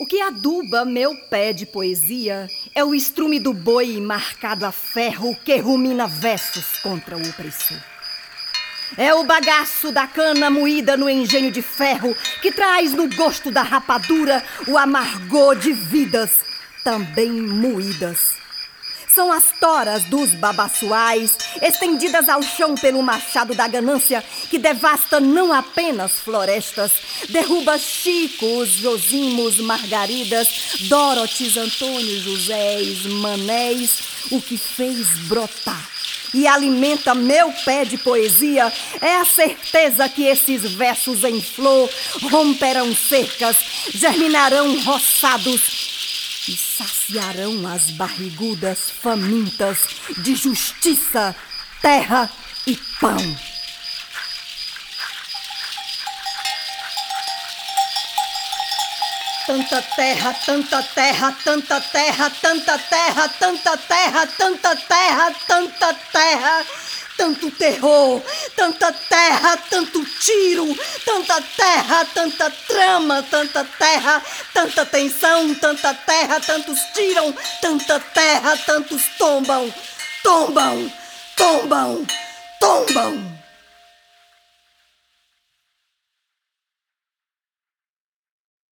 O que aduba meu pé de poesia é o estrume do boi marcado a ferro que rumina versos contra o opressor. É o bagaço da cana moída no engenho de ferro que traz no gosto da rapadura o amargor de vidas também moídas. São as toras dos babaçuais, estendidas ao chão pelo machado da ganância, que devasta não apenas florestas, derruba chicos, josimos, margaridas, dorotes, antônios, joséis, manéis, o que fez brotar e alimenta meu pé de poesia é a certeza que esses versos em flor romperão cercas, germinarão roçados e saciarão as barrigudas famintas de justiça, terra e pão. Tanta terra, tanta terra, tanta terra, tanta terra, tanta terra, tanta terra, tanta terra tanto terror, tanta terra, tanto tiro, tanta terra, tanta trama, tanta terra, tanta tensão, tanta terra, tantos tiram, tanta terra, tantos tombam, tombam, tombam, tombam.